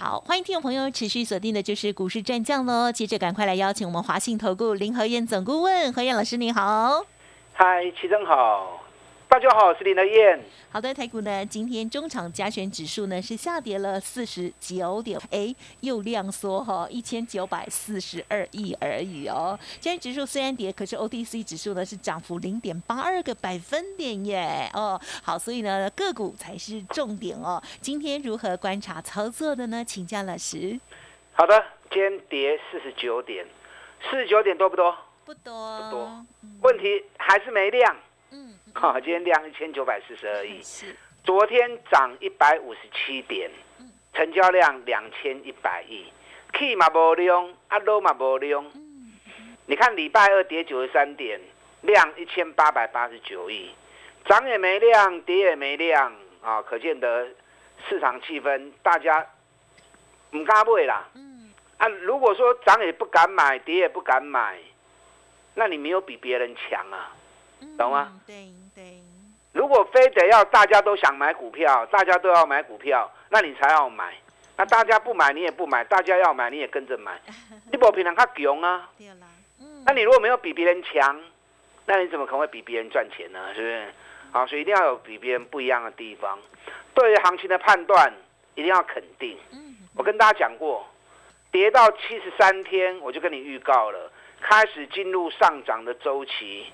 好，欢迎听众朋友持续锁定的就是股市战将喽。接着赶快来邀请我们华信投顾林和燕总顾问何燕老师，你好。嗨，齐正好，大家好，我是林德燕。好的，台股呢，今天中场加权指数呢是下跌了四十九点，哎，又量缩哈，一千九百四十二亿而已哦。今天指数虽然跌，可是 OTC 指数呢是涨幅零点八二个百分点耶。哦，好，所以呢个股才是重点哦。今天如何观察操作的呢？请教老师。好的，今天跌四十九点，四十九点多不多？不多，不多。问题还是没量。好，今天量一千九百四十二亿，昨天涨一百五十七点，成交量两千一百亿，K 嘛无量，啊 low 嘛无量。你看礼拜二跌九十三点，量一千八百八十九亿，涨也没量，跌也没量啊，可见得市场气氛大家唔敢买啦。啊，如果说涨也不敢买，跌也不敢买，那你没有比别人强啊，懂吗？对。如果非得要大家都想买股票，大家都要买股票，那你才要买。那大家不买，你也不买；大家要买，你也跟着买。你不平常他穷啊？那你如果没有比别人强，那你怎么可能会比别人赚钱呢？是不是？好，所以一定要有比别人不一样的地方。对于行情的判断，一定要肯定。我跟大家讲过，跌到七十三天，我就跟你预告了，开始进入上涨的周期。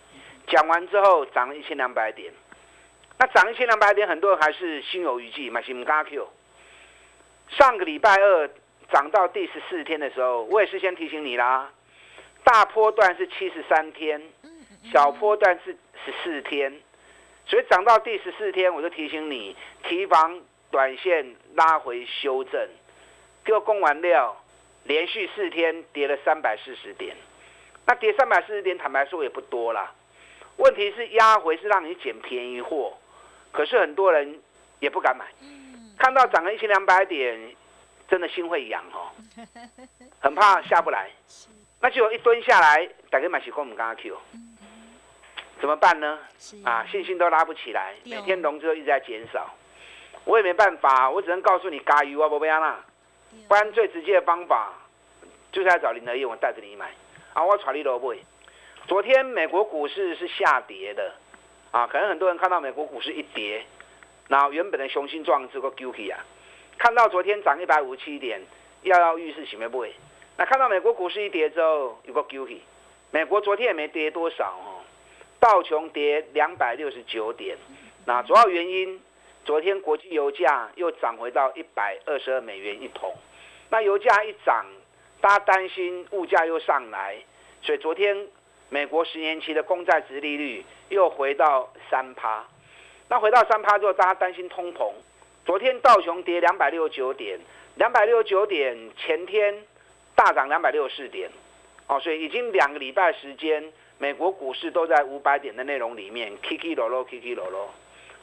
讲完之后，涨了一千两百点。那涨一千两百点，很多人还是心有余悸，买新加 Q。上个礼拜二涨到第十四天的时候，我也是先提醒你啦，大波段是七十三天，小波段是十四天，所以涨到第十四天，我就提醒你提防短线拉回修正。给我供完料，连续四天跌了三百四十点，那跌三百四十点，坦白说也不多啦。问题是压回是让你捡便宜货。可是很多人也不敢买，看到涨了一千两百点，真的心会痒哦，很怕下不来，那就一蹲下来，大家买起股我们刚刚 Q，怎么办呢？啊，信心都拉不起来，每天融资一直在减少，我也没办法，我只能告诉你加油啊，不要啦，不然最直接的方法就是要找林德业，我带着你买，啊，我传你萝卜。昨天美国股市是下跌的。啊，可能很多人看到美国股市一跌，然后原本的雄心壮志个 g u k y 啊，看到昨天涨一百五十七点，跃跃欲试，起没不会？那看到美国股市一跌之后，有个 g u k y 美国昨天也没跌多少哦，道琼跌两百六十九点，那主要原因，昨天国际油价又涨回到一百二十二美元一桶，那油价一涨，大家担心物价又上来，所以昨天。美国十年期的公债值利率又回到三趴，那回到三趴之后，大家担心通膨。昨天道琼跌两百六十九点，两百六十九点，前天大涨两百六十四点，哦，所以已经两个礼拜时间，美国股市都在五百点的内容里面，K K 罗罗，K K 罗罗。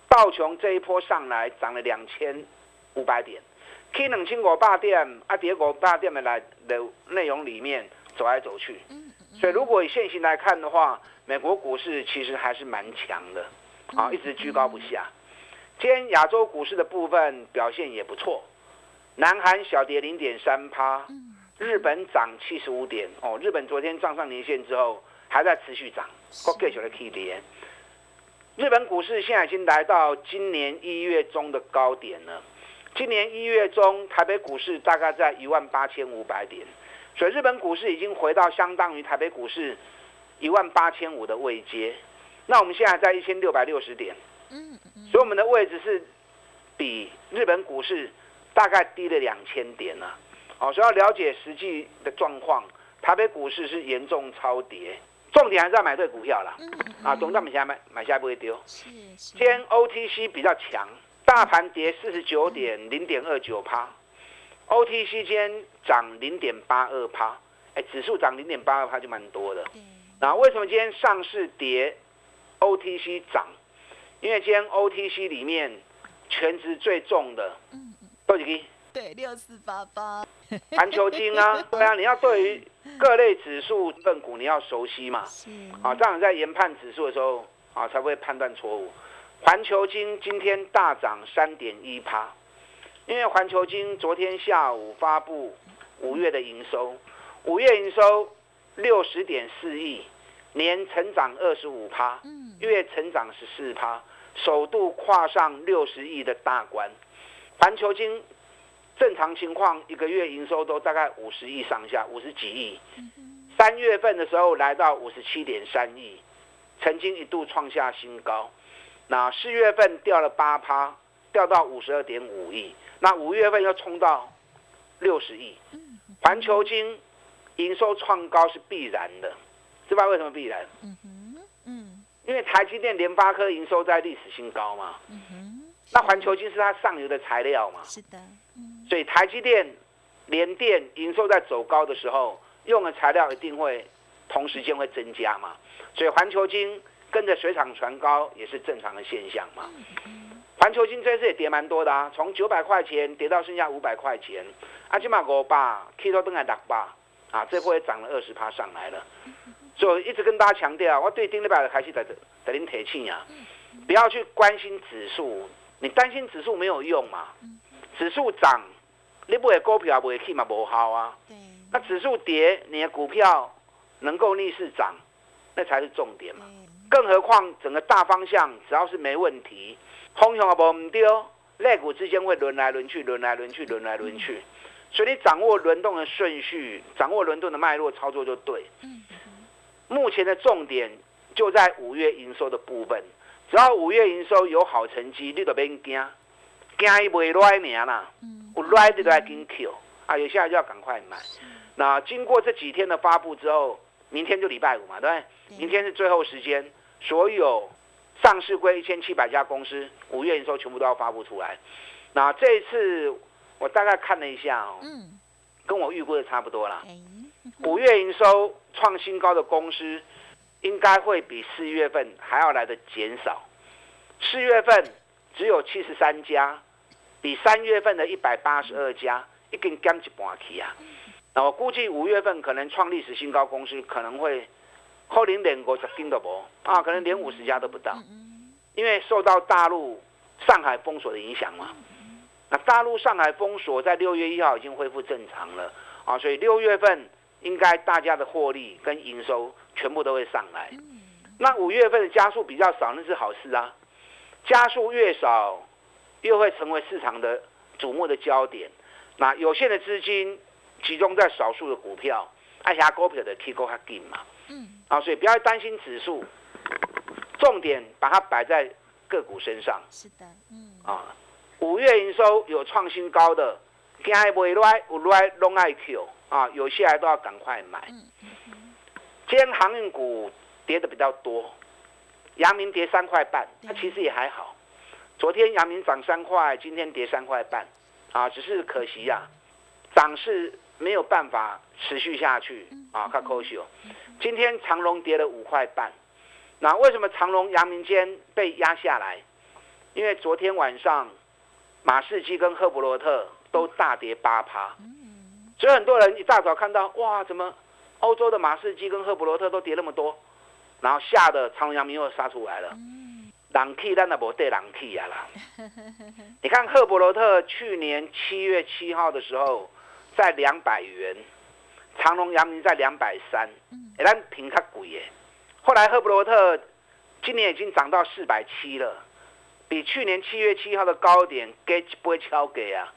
道琼这一波上来涨了两千五百点，K 两千五百点，啊，跌五百点的来的内容里面走来走去。所以，如果以现行来看的话，美国股市其实还是蛮强的，啊，一直居高不下。今天亚洲股市的部分表现也不错，南韩小跌零点三趴，日本涨七十五点哦。日本昨天涨上年线之后，还在持续涨，国继续的 K 跌。日本股市现在已经来到今年一月中的高点了。今年一月中，台北股市大概在一万八千五百点。所以日本股市已经回到相当于台北股市一万八千五的位阶，那我们现在在一千六百六十点，嗯，所以我们的位置是比日本股市大概低了两千点呢。哦，所以要了解实际的状况，台北股市是严重超跌，重点还是要买对股票啦。啊，中大买下买买下不会丢。是。今天 OTC 比较强，大盘跌四十九点零点二九趴。OTC 间涨零点八二趴，哎，指数涨零点八二趴就蛮多的。那为什么今天上市跌，OTC 涨？因为今天 OTC 里面全值最重的，嗯多少个？对，六四八八。环球金啊，对啊，你要对于各类指数份股你要熟悉嘛，是啊，这样在研判指数的时候啊，才不会判断错误。环球金今天大涨三点一趴，因为环球金昨天下午发布五月的营收，五月营收六十点四亿，年成长二十五趴，月成长十四趴，首度跨上六十亿的大关。环球金。正常情况，一个月营收都大概五十亿上下，五十几亿。三月份的时候来到五十七点三亿，曾经一度创下新高。那四月份掉了八趴，掉到五十二点五亿。那五月份要冲到六十亿。环球金营收创高是必然的，知道为什么必然？嗯嗯，因为台积电、联发科营收在历史新高嘛。嗯哼，那环球金是它上游的材料嘛？是的。所以台积电、联电营收在走高的时候，用的材料一定会同时间会增加嘛。所以环球金跟着水涨船高也是正常的现象嘛。环球金这次也跌蛮多的啊，从九百块钱跌到剩下五百块钱。阿基玛五百，K 头登来六八啊，这波也涨了二十趴上来了。所以一直跟大家强调，我对丁立百的开始在在您提醒啊，不要去关心指数，你担心指数没有用嘛。指数涨。你不会股票不会去嘛，不好啊。那指数跌，你的股票能够逆势涨，那才是重点嘛。更何况整个大方向只要是没问题，方向也无唔对，类股之间会轮来轮去，轮来轮去，轮来轮去。所以你掌握轮动的顺序，掌握轮动的脉络，操作就对。目前的重点就在五月营收的部分，只要五月营收有好成绩，你就别惊，惊伊袂来名啦。我 ride 都在跟 Q 啊，有些人就要赶快买。那经过这几天的发布之后，明天就礼拜五嘛，对不对？明天是最后时间，所有上市规一千七百家公司五月营收全部都要发布出来。那这一次我大概看了一下哦，嗯，跟我预估的差不多啦。五月营收创新高的公司，应该会比四月份还要来的减少。四月份只有七十三家。比三月份的一百八十二家一根减一半去啊！那我估计五月份可能创历史新高，公司可能会后零连五十斤都不啊，可能连五十家都不到，因为受到大陆上海封锁的影响嘛。那大陆上海封锁在六月一号已经恢复正常了啊，所以六月份应该大家的获利跟营收全部都会上来。那五月份的加速比较少，那是好事啊，加速越少。越会成为市场的瞩目的焦点。那有限的资金集中在少数的股票，而且股票的 K 股还紧嘛。嗯。啊，所以不要担心指数，重点把它摆在个股身上。是的，嗯。啊，五月营收有创新高的，今还未来有来拢爱 Q 啊，有些还都要赶快买。嗯今天航运股跌的比较多，阳明跌三块半，它其实也还好。昨天阳明涨三块，今天跌三块半，啊，只是可惜呀，涨势没有办法持续下去啊，看可惜哦。今天长隆跌了五块半，那为什么长隆、阳明间被压下来？因为昨天晚上马士基跟赫伯罗特都大跌八趴，所以很多人一大早看到哇，怎么欧洲的马士基跟赫伯罗特都跌那么多，然后吓得长隆、阳明又杀出来了。冷气，咱也无对冷气啊啦。你看赫伯罗特去年七月七号的时候在两百元，长隆、阳明在两百三，哎，咱平较贵耶。后来赫伯罗特今年已经涨到四百七了，比去年七月七号的高点给不会超给啊。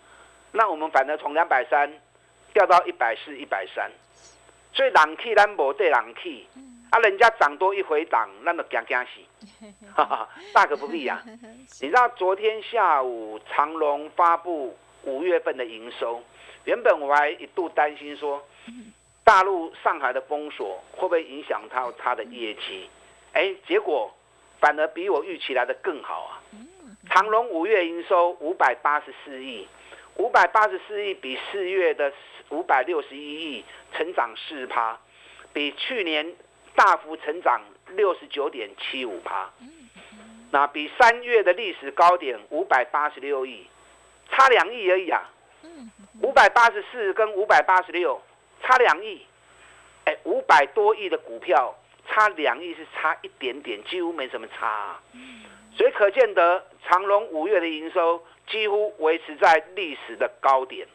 那我们反而从两百三掉到一百四、一百三，所以冷气咱无对冷气。啊，人家涨多一回档，那么惊惊死，大可不必啊。你知道昨天下午长隆发布五月份的营收，原本我还一度担心说，大陆上海的封锁会不会影响到它的业绩？哎，结果反而比我预期来的更好啊。长隆五月营收五百八十四亿，五百八十四亿比四月的五百六十一亿成长四趴，比去年。大幅成长六十九点七五趴，那比三月的历史高点五百八十六亿差两亿而已啊。五百八十四跟五百八十六差两亿，哎，五百多亿的股票差两亿是差一点点，几乎没什么差。所以可见得长隆五月的营收几乎维持在历史的高点。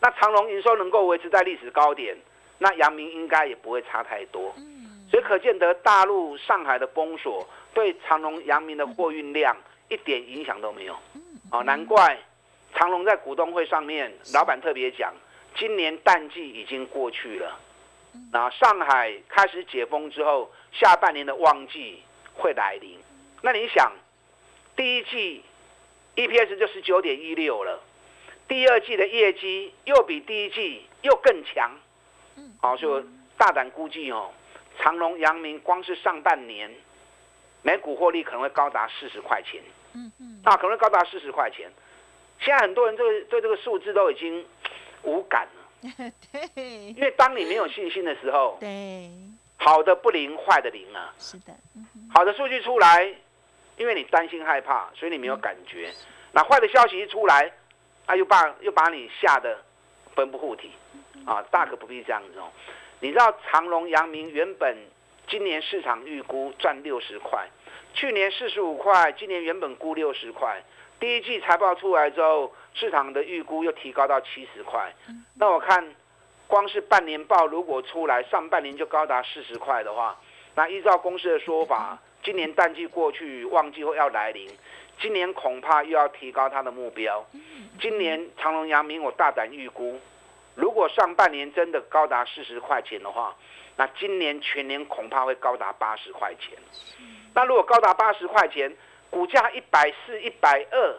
那长隆营收能够维持在历史高点，那阳明应该也不会差太多。所以可见得大陆上海的封锁对长隆、阳明的货运量一点影响都没有。哦，难怪。长隆在股东会上面，老板特别讲，今年淡季已经过去了，那上海开始解封之后，下半年的旺季会来临。那你想，第一季 EPS 就十九点一六了，第二季的业绩又比第一季又更强，好，就大胆估计哦，长隆、阳明光是上半年每股获利可能会高达四十块钱，嗯嗯，啊，可能高达四十块钱。现在很多人对对这个数字都已经无感。了，对，因为当你没有信心的时候，对，好的不灵，坏的灵啊，是的，好的数据出来，因为你担心害怕，所以你没有感觉，那坏的消息一出来，啊，又把又把你吓得魂不附体，啊，大可不必这样子哦。你知道长隆、阳明原本今年市场预估赚六十块，去年四十五块，今年原本估六十块。第一季财报出来之后，市场的预估又提高到七十块。那我看，光是半年报如果出来，上半年就高达四十块的话，那依照公司的说法，今年淡季过去，旺季会要来临，今年恐怕又要提高它的目标。今年长隆、阳明，我大胆预估，如果上半年真的高达四十块钱的话，那今年全年恐怕会高达八十块钱。那如果高达八十块钱，股价一百四、一百二，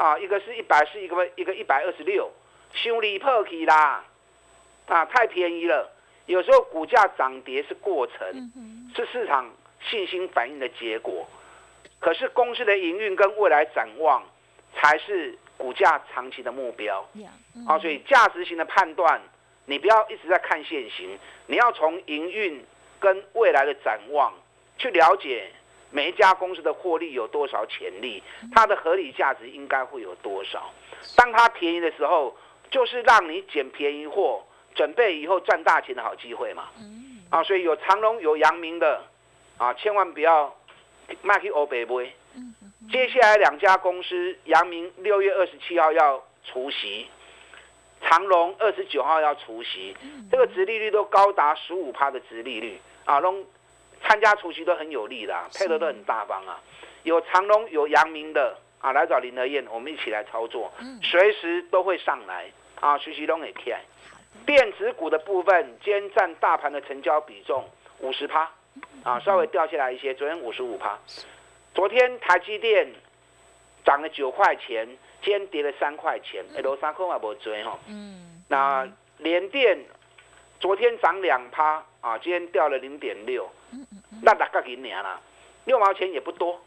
啊，一个是一百四，一个一个一百二十六，修理破起啦，啊，太便宜了。有时候股价涨跌是过程，是市场信心反应的结果。可是公司的营运跟未来展望，才是股价长期的目标。啊，所以价值型的判断，你不要一直在看现行，你要从营运跟未来的展望去了解。每一家公司的获利有多少潜力？它的合理价值应该会有多少？当它便宜的时候，就是让你捡便宜货，准备以后赚大钱的好机会嘛。啊，所以有长隆有阳明的，啊，千万不要卖去欧北杯。接下来两家公司，阳明六月二十七号要除息，长隆二十九号要除息，这个殖利率都高达十五趴的殖利率啊，拢。参加除夕都很有利的，配合都很大方啊。有长隆有阳明的啊，来找林德燕，我们一起来操作，随时都会上来啊。除夕都很开。电子股的部分，今天占大盘的成交比重五十趴啊，稍微掉下来一些。昨天五十五趴，昨天台积电涨了九块钱，今天跌了三块钱，哎，罗三块嘛无追哈。嗯。那联电昨天涨两趴啊，今天掉了零点六。那大概给你啦，六毛钱也不多。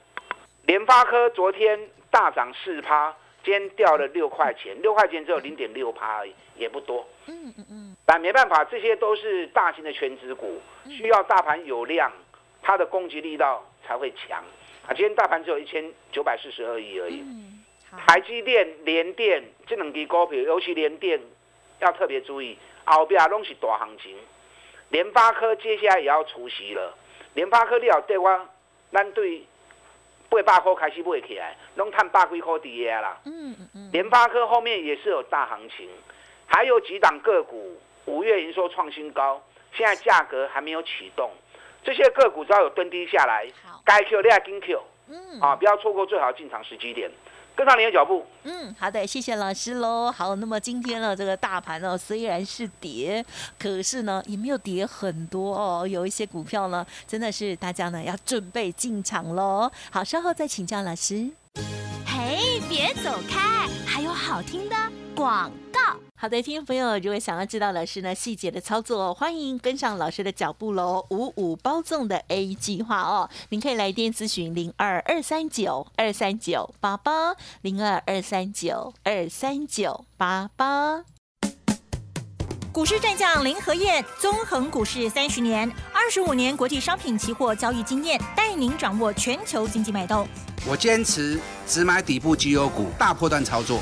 联发科昨天大涨四趴，今天掉了六块钱，六块钱只有零点六趴而已，也不多。嗯嗯嗯。但没办法，这些都是大型的全值股，需要大盘有量，它的攻击力道才会强。啊，今天大盘只有一千九百四十二亿而已。台积电、联电这两支股票，尤其联电要特别注意，后边拢是大行情。联发科接下来也要除息了。联发科你要对我，咱对八百块开始买起来，拢探百几块底下啦。嗯嗯嗯。联发科后面也是有大行情，还有几档个股五月营收创新高，现在价格还没有启动，这些个股只要有蹲低下来，该 Q 你也跟 Q，嗯，啊，不要错过最好进场时机点。跟上你的脚步。嗯，好的，谢谢老师喽。好，那么今天呢，这个大盘呢虽然是跌，可是呢也没有跌很多哦。有一些股票呢，真的是大家呢要准备进场喽。好，稍后再请教老师。嘿，别走开，还有好听的广告。好的，听众朋友，如果想要知道老师呢细节的操作，欢迎跟上老师的脚步喽。五五包粽的 A 计划哦，您可以来电咨询零二二三九二三九八八零二二三九二三九八八。股市战将林和燕，纵横股市三十年，二十五年国际商品期货交易经验，带您掌握全球经济脉动。我坚持只买底部绩优股，大波段操作。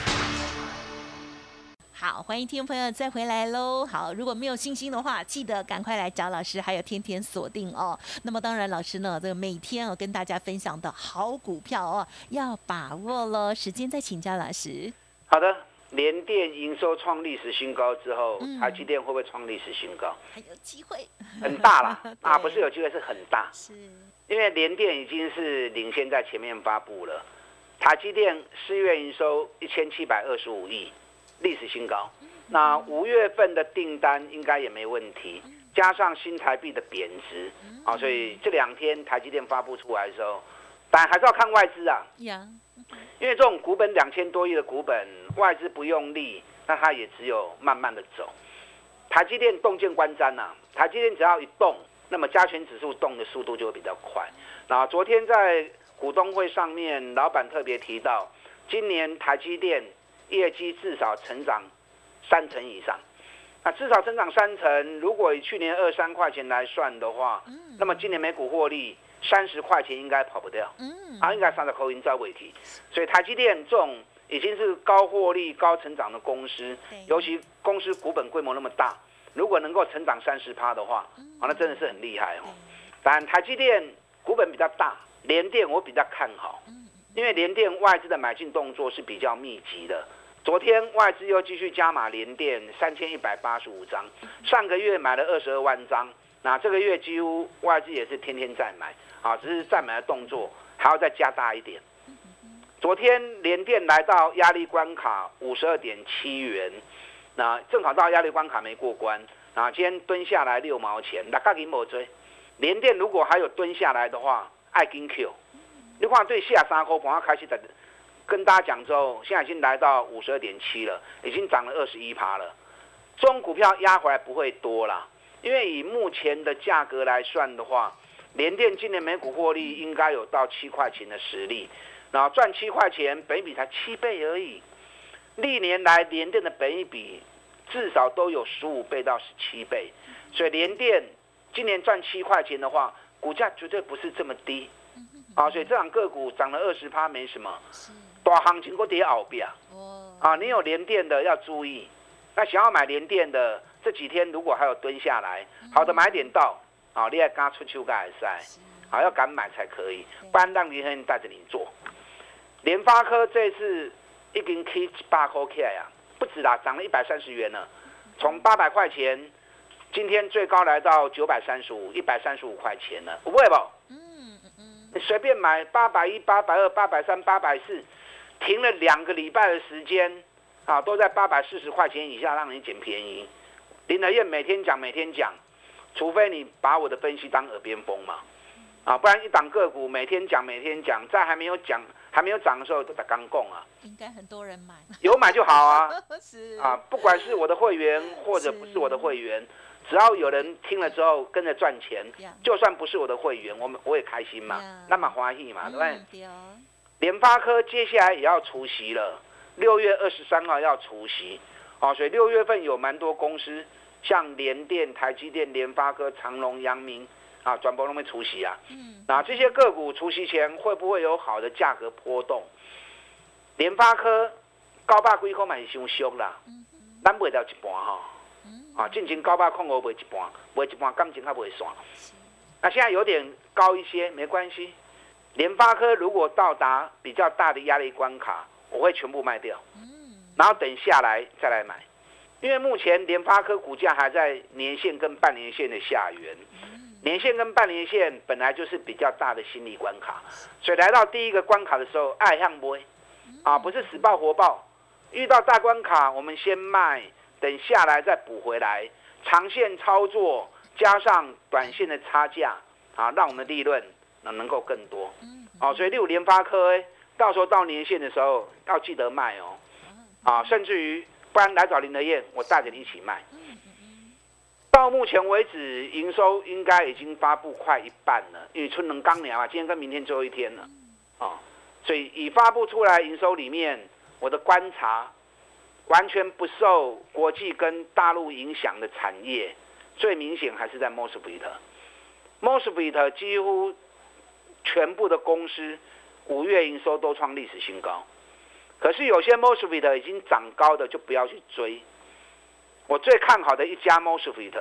好，欢迎听众朋友再回来喽。好，如果没有信心的话，记得赶快来找老师，还有天天锁定哦。那么当然，老师呢，这个每天哦跟大家分享的好股票哦，要把握喽。时间再请教老师。好的，联电营收创历史新高之后，台积电会不会创历史新高？还有机会，很大啦 啊，不是有机会，是很大。是，因为联电已经是领先在前面发布了，台积电四月营收一千七百二十五亿。历史新高，那五月份的订单应该也没问题，加上新台币的贬值，啊，所以这两天台积电发布出来的时候，但还是要看外资啊，因为这种股本两千多亿的股本，外资不用力，那它也只有慢慢的走。台积电动见观瞻呐，台积电只要一动，那么加权指数动的速度就会比较快。那昨天在股东会上面，老板特别提到，今年台积电。业绩至少成长三成以上，那至少增长三成。如果以去年二三块钱来算的话，那么今年每股获利三十块钱应该跑不掉，啊，应该三十口音在问题。所以台积电这种已经是高获利、高成长的公司，尤其公司股本规模那么大，如果能够成长三十趴的话，啊，那真的是很厉害哦。但台积电股本比较大，联电我比较看好，因为联电外资的买进动作是比较密集的。昨天外资又继续加码联电三千一百八十五张，上个月买了二十二万张，那这个月几乎外资也是天天在买，啊，只是在买的动作还要再加大一点。昨天联电来到压力关卡五十二点七元，那正好到压力关卡没过关，啊，今天蹲下来六毛钱，那赶紧莫追。联电如果还有蹲下来的话，爱跟 Q，你看对下三块半开始在。跟大家讲之后，现在已经来到五十二点七了，已经涨了二十一趴了。中股票压回来不会多啦，因为以目前的价格来算的话，联电今年每股获利应该有到七块钱的实力，然后赚七块钱，本比才七倍而已。历年来联电的本比至少都有十五倍到十七倍，所以联电今年赚七块钱的话，股价绝对不是这么低啊。所以这两个股涨了二十趴没什么。大行情过跌后边。哦，啊，你有连电的要注意。那想要买连电的，这几天如果还有蹲下来，好的买点到啊，你也刚出秋盖赛，啊，要敢买才可以，不然让林恒带着你做。联发科这次一根 K 八块啊，不止啦，涨了一百三十元呢，从八百块钱，今天最高来到九百三十五，一百三十五块钱了，不会不？嗯嗯嗯，你随便买八百一、八百二、八百三、八百四。停了两个礼拜的时间，啊，都在八百四十块钱以下，让你捡便宜。林德燕每天讲，每天讲，除非你把我的分析当耳边风嘛，啊，不然一档个股每天讲，每天讲，在还没有讲、还没有涨的时候都在刚供啊。应该很多人买，有买就好啊。是啊，不管是我的会员或者不是我的会员，只要有人听了之后跟着赚钱，就算不是我的会员，我们我也开心嘛，那么欢喜嘛，对不对？联发科接下来也要除息了，六月二十三号要除息，哦，所以六月份有蛮多公司，像联电、台积电、联发科、长隆、阳明啊，转播都会除息啊。嗯。那这些个股除息前会不会有好的价格波动？联发科高霸归口蛮伤俗啦，咱卖到一半哈。啊，进前高霸控股卖一半，卖一半感情还不会算。那现在有点高一些，没关系。联发科如果到达比较大的压力关卡，我会全部卖掉，然后等下来再来买。因为目前联发科股价还在年线跟半年线的下缘，年线跟半年线本来就是比较大的心理关卡，所以来到第一个关卡的时候，爱向不会啊，不是死抱活抱，遇到大关卡，我们先卖，等下来再补回来，长线操作加上短线的差价啊，让我们的利润能能够更多。哦，所以六联发科，到时候到年限的时候要记得卖哦，啊，甚至于。不然来找林德燕，我带着你一起卖。到目前为止，营收应该已经发布快一半了，因为春能刚聊啊，今天跟明天最后一天了，啊，所以已发布出来营收里面，我的观察完全不受国际跟大陆影响的产业，最明显还是在 Mosfet，Mosfet 几乎全部的公司五月营收都创历史新高。可是有些 Mosfet 已经涨高的就不要去追。我最看好的一家 Mosfet，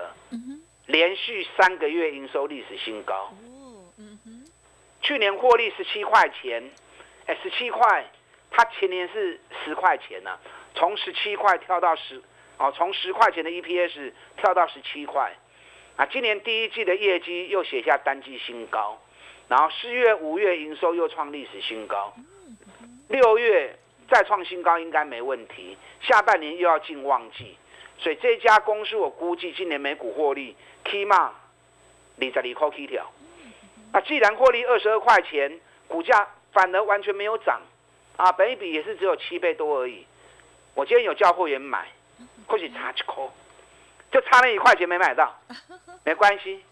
连续三个月营收历史新高。去年获利十七块钱，哎，十七块，它前年是十块钱呢，从十七块跳到十，哦，从十块钱的 EPS 跳到十七块，啊，今年第一季的业绩又写下单季新高，然后四月、五月营收又创历史新高，六月。再创新高应该没问题，下半年又要进旺季，所以这家公司我估计今年每股获利起码二十二块起跳。那既然获利二十二块钱，股价反而完全没有涨，啊，本一比也是只有七倍多而已。我今天有叫会员买，或许差一块，就差那一块钱没买到，没关系。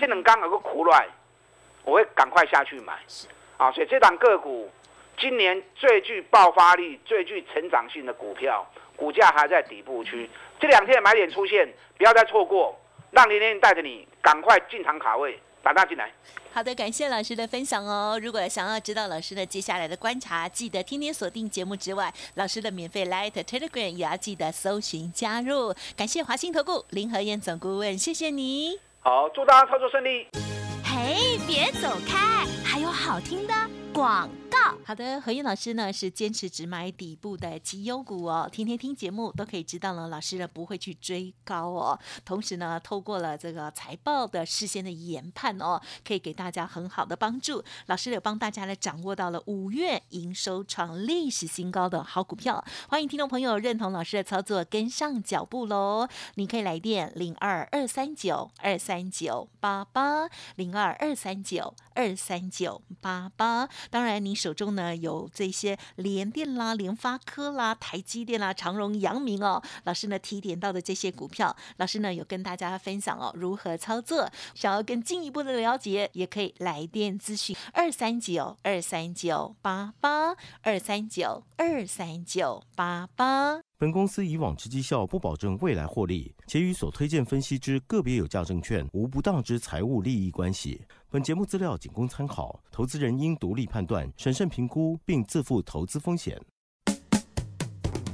这两刚有个苦卵，我会赶快下去买。啊，所以这档个股。今年最具爆发力、最具成长性的股票，股价还在底部区。这两天买点出现，不要再错过，让林天带着你赶快进场卡位，打大进来。好的，感谢老师的分享哦。如果想要知道老师的接下来的观察，记得天天锁定节目之外，老师的免费 Light Telegram 也要记得搜寻加入。感谢华兴投顾林和燕总顾问，谢谢你。好，祝大家操作顺利。哎，别走开，还有好听的广。好的，何燕老师呢是坚持只买底部的绩优股哦。天天听节目都可以知道了，老师呢不会去追高哦。同时呢，透过了这个财报的事先的研判哦，可以给大家很好的帮助。老师有帮大家呢掌握到了五月营收创历史新高的好股票，欢迎听众朋友认同老师的操作，跟上脚步喽。你可以来电零二二三九二三九八八零二二三九二三九八八。当然，你手中呢有这些联电啦、联发科啦、台积电啦、长荣、阳明哦，老师呢提点到的这些股票，老师呢有跟大家分享哦如何操作。想要更进一步的了解，也可以来电咨询二三九二三九八八二三九二三九八八。本公司以往之绩效不保证未来获利，且与所推荐分析之个别有价证券无不当之财务利益关系。本节目资料仅供参考，投资人应独立判断、审慎评估，并自负投资风险。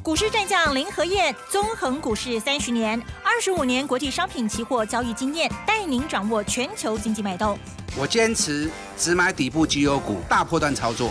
股市战将林和燕，纵横股市三十年，二十五年国际商品期货交易经验，带您掌握全球经济脉动。我坚持只买底部绩优股，大波段操作。